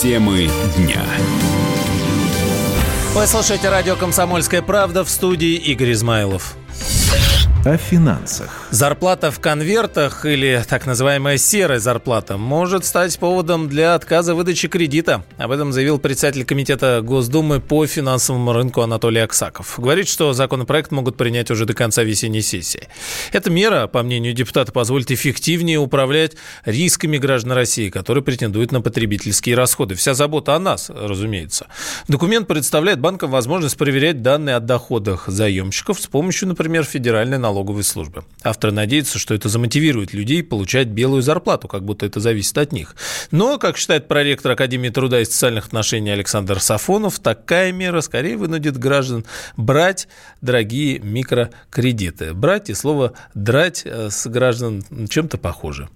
Темы дня. Вы слушаете радио «Комсомольская правда» в студии Игорь Измайлов о финансах. Зарплата в конвертах или так называемая серая зарплата может стать поводом для отказа выдачи кредита. Об этом заявил председатель Комитета Госдумы по финансовому рынку Анатолий Аксаков. Говорит, что законопроект могут принять уже до конца весенней сессии. Эта мера, по мнению депутата, позволит эффективнее управлять рисками граждан России, которые претендуют на потребительские расходы. Вся забота о нас, разумеется. Документ представляет банкам возможность проверять данные о доходах заемщиков с помощью, например, федеральной налоговой службы. Авторы надеются, что это замотивирует людей получать белую зарплату, как будто это зависит от них. Но, как считает проректор Академии труда и социальных отношений Александр Сафонов, такая мера скорее вынудит граждан брать дорогие микрокредиты. Брать и слово «драть» с граждан чем-то похоже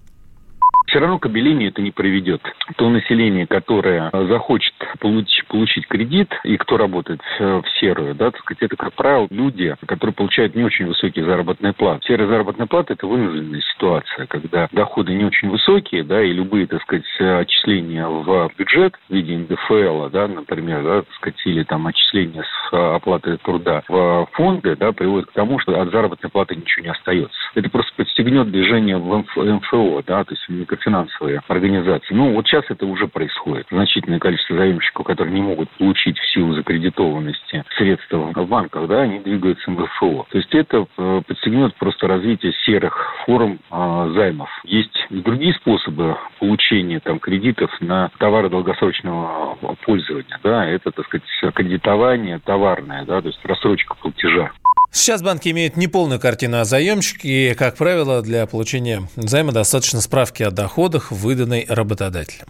все равно к обелению это не приведет. То население, которое захочет получить, получить кредит, и кто работает в серую, да, так сказать, это, как правило, люди, которые получают не очень высокие заработные платы. Серая заработная плата – это вынужденная ситуация, когда доходы не очень высокие, да, и любые, так сказать, отчисления в бюджет в виде НДФЛ, да, например, да, так сказать, или там отчисления с оплаты труда в фонды, да, приводят к тому, что от заработной платы ничего не остается. Это просто подстегнет движение в МФО, да, то есть в финансовые организации. Ну, вот сейчас это уже происходит. Значительное количество заемщиков, которые не могут получить в силу закредитованности средства в банках, да, они двигаются в МФО. То есть это э, подстегнет просто развитие серых форм э, займов. Есть и другие способы получения там кредитов на товары долгосрочного пользования, да, это, так сказать, кредитование товарное, да, то есть рассрочка платежа. Сейчас банки имеют неполную картину о заемщике, и, как правило, для получения займа достаточно справки о доходах, выданной работодателем.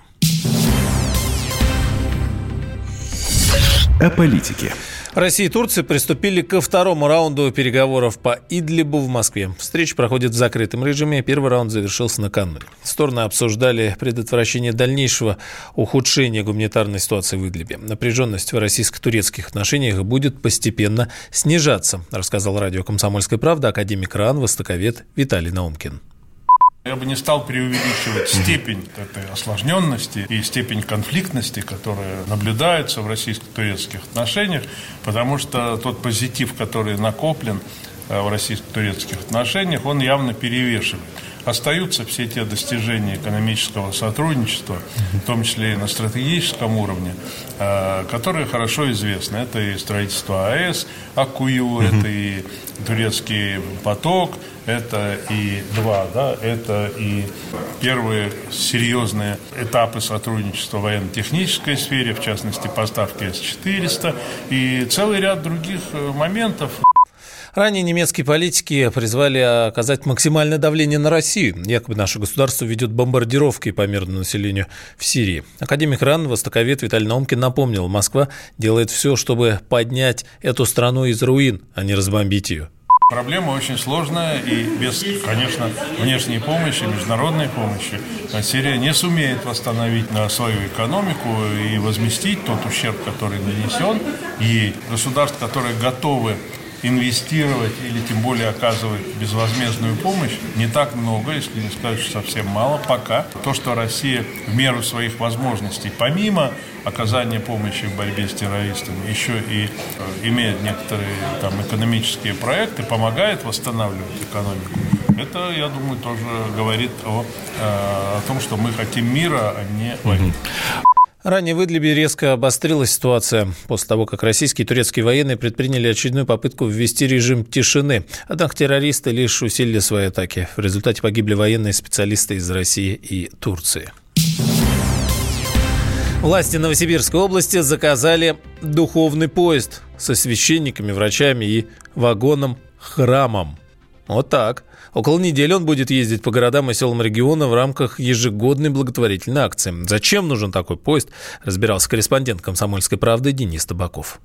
О политике. Россия и Турция приступили ко второму раунду переговоров по Идлибу в Москве. Встреча проходит в закрытом режиме. Первый раунд завершился накануне. Стороны обсуждали предотвращение дальнейшего ухудшения гуманитарной ситуации в Идлибе. Напряженность в российско-турецких отношениях будет постепенно снижаться, рассказал радио «Комсомольская правда» академик РАН, востоковед Виталий Наумкин. Я бы не стал преувеличивать степень этой осложненности и степень конфликтности, которая наблюдается в российско-турецких отношениях, потому что тот позитив, который накоплен э, в российско-турецких отношениях, он явно перевешивает. Остаются все те достижения экономического сотрудничества, в том числе и на стратегическом уровне, э, которые хорошо известны. Это и строительство АЭС, АКУЮ, это и турецкий поток – это и два, да, это и первые серьезные этапы сотрудничества в военно-технической сфере, в частности, поставки С-400 и целый ряд других э, моментов. Ранее немецкие политики призвали оказать максимальное давление на Россию. Якобы наше государство ведет бомбардировки по мирному населению в Сирии. Академик РАН, востоковед Виталий Наумкин напомнил, Москва делает все, чтобы поднять эту страну из руин, а не разбомбить ее. Проблема очень сложная, и без, конечно, внешней помощи, международной помощи Сирия не сумеет восстановить свою экономику и возместить тот ущерб, который нанесен ей. Государств, которые готовы инвестировать или тем более оказывать безвозмездную помощь не так много, если не сказать, что совсем мало пока. То, что Россия в меру своих возможностей, помимо оказания помощи в борьбе с террористами, еще и э, имеет некоторые там экономические проекты, помогает восстанавливать экономику. Это, я думаю, тоже говорит о, э, о том, что мы хотим мира, а не войны. Ранее в Идлибе резко обострилась ситуация после того, как российские и турецкие военные предприняли очередную попытку ввести режим тишины. Однако террористы лишь усилили свои атаки. В результате погибли военные специалисты из России и Турции. Власти Новосибирской области заказали духовный поезд со священниками, врачами и вагоном-храмом. Вот так. Около недели он будет ездить по городам и селам региона в рамках ежегодной благотворительной акции. Зачем нужен такой поезд, разбирался корреспондент «Комсомольской правды» Денис Табаков.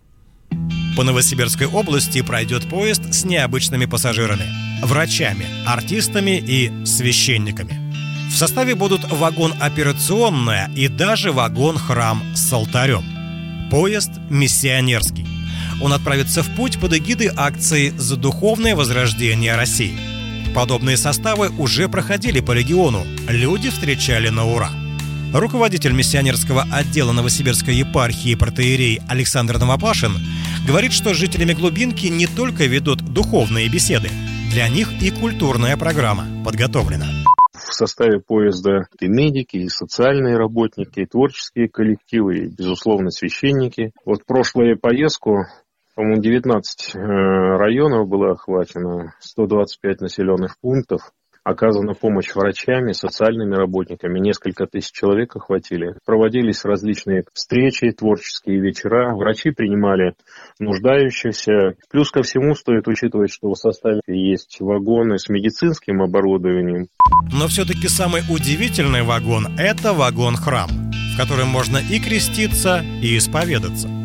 По Новосибирской области пройдет поезд с необычными пассажирами – врачами, артистами и священниками. В составе будут вагон операционная и даже вагон-храм с алтарем. Поезд миссионерский. Он отправится в путь под эгидой акции «За духовное возрождение России». Подобные составы уже проходили по региону. Люди встречали на ура. Руководитель миссионерского отдела Новосибирской епархии протеерей Александр Новопашин говорит, что жителями глубинки не только ведут духовные беседы, для них и культурная программа подготовлена. В составе поезда и медики, и социальные работники, и творческие коллективы, и, безусловно, священники. Вот прошлую поездку по-моему, 19 э, районов было охвачено, 125 населенных пунктов оказана помощь врачами, социальными работниками. Несколько тысяч человек охватили. Проводились различные встречи, творческие вечера. Врачи принимали нуждающихся. Плюс ко всему стоит учитывать, что в составе есть вагоны с медицинским оборудованием. Но все-таки самый удивительный вагон – это вагон-храм, в котором можно и креститься, и исповедаться.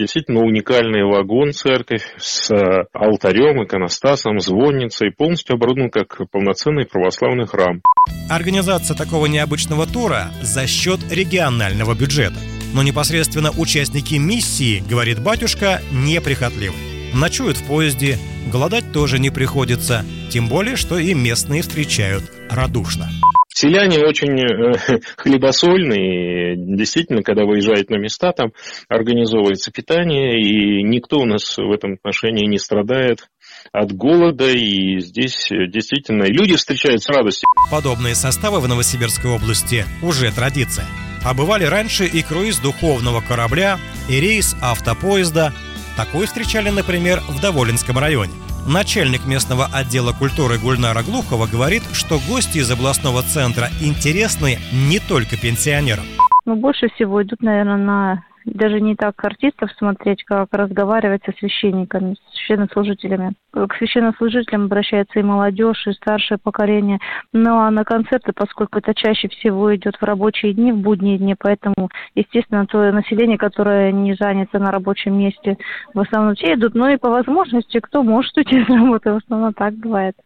Действительно уникальный вагон церковь с э, алтарем, иконостасом, звонницей, полностью оборудован как полноценный православный храм. Организация такого необычного тура за счет регионального бюджета. Но непосредственно участники миссии, говорит батюшка, неприхотливы. Ночуют в поезде, голодать тоже не приходится, тем более, что и местные встречают радушно. Селяне очень э, хлебосольные, действительно, когда выезжают на места, там организовывается питание, и никто у нас в этом отношении не страдает от голода, и здесь э, действительно люди встречают с радостью. Подобные составы в Новосибирской области уже традиция. А бывали раньше и круиз духовного корабля, и рейс автопоезда. Такой встречали, например, в Доволинском районе. Начальник местного отдела культуры Гульнара Глухова говорит, что гости из областного центра интересны не только пенсионерам. Ну, больше всего идут, наверное, на даже не так артистов смотреть, как разговаривать со священниками, с священнослужителями. К священнослужителям обращается и молодежь, и старшее поколение. Ну а на концерты, поскольку это чаще всего идет в рабочие дни, в будние дни, поэтому, естественно, то население, которое не занято на рабочем месте, в основном все идут. Ну и по возможности, кто может уйти с работы, в основном так бывает.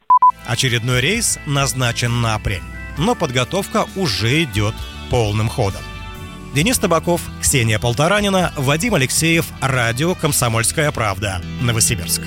Очередной рейс назначен на апрель, но подготовка уже идет полным ходом. Денис Табаков, Ксения Полторанина, Вадим Алексеев, Радио «Комсомольская правда», Новосибирск.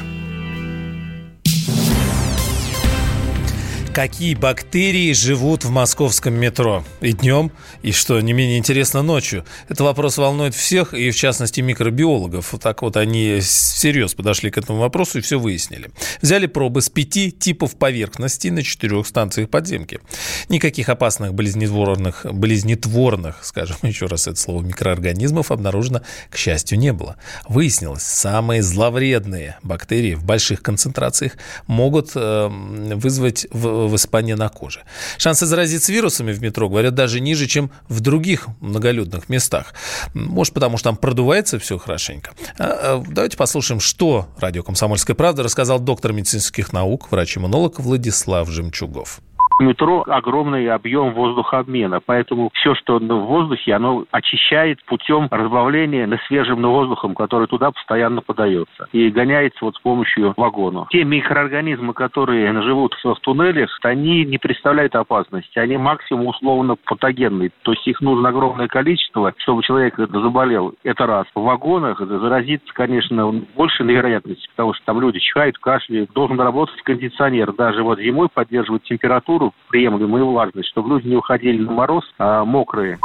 Какие бактерии живут в московском метро? И днем, и, что не менее интересно, ночью? Это вопрос волнует всех, и в частности микробиологов. Вот так вот они всерьез подошли к этому вопросу и все выяснили. Взяли пробы с пяти типов поверхности на четырех станциях подземки. Никаких опасных близнетворных, близнетворных, скажем еще раз это слово, микроорганизмов обнаружено, к счастью, не было. Выяснилось, самые зловредные бактерии в больших концентрациях могут э, вызвать в воспаление на коже. Шансы заразиться вирусами в метро, говорят, даже ниже, чем в других многолюдных местах. Может, потому что там продувается все хорошенько. А, а, давайте послушаем, что радио «Комсомольская правда» рассказал доктор медицинских наук, врач-иммунолог Владислав Жемчугов метро огромный объем воздухообмена, поэтому все, что в воздухе, оно очищает путем разбавления на свежим воздухом, который туда постоянно подается, и гоняется вот с помощью вагона. Те микроорганизмы, которые живут в туннелях, они не представляют опасности, они максимум условно патогенные, то есть их нужно огромное количество, чтобы человек заболел. Это раз. В вагонах заразиться, конечно, больше на вероятности, потому что там люди чихают, кашляют. Должен работать кондиционер, даже вот зимой поддерживать температуру температуру приемлемую влажность, чтобы люди не уходили на мороз, а мокрые.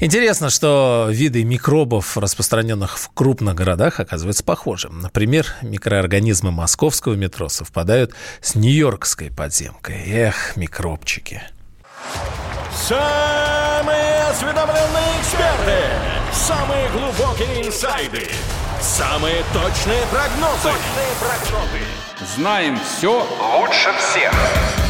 Интересно, что виды микробов, распространенных в крупных городах, оказываются похожи. Например, микроорганизмы московского метро совпадают с нью-йоркской подземкой. Эх, микробчики. Самые осведомленные эксперты, самые глубокие инсайды, самые точные прогнозы. Точные прогнозы. Знаем все лучше всех.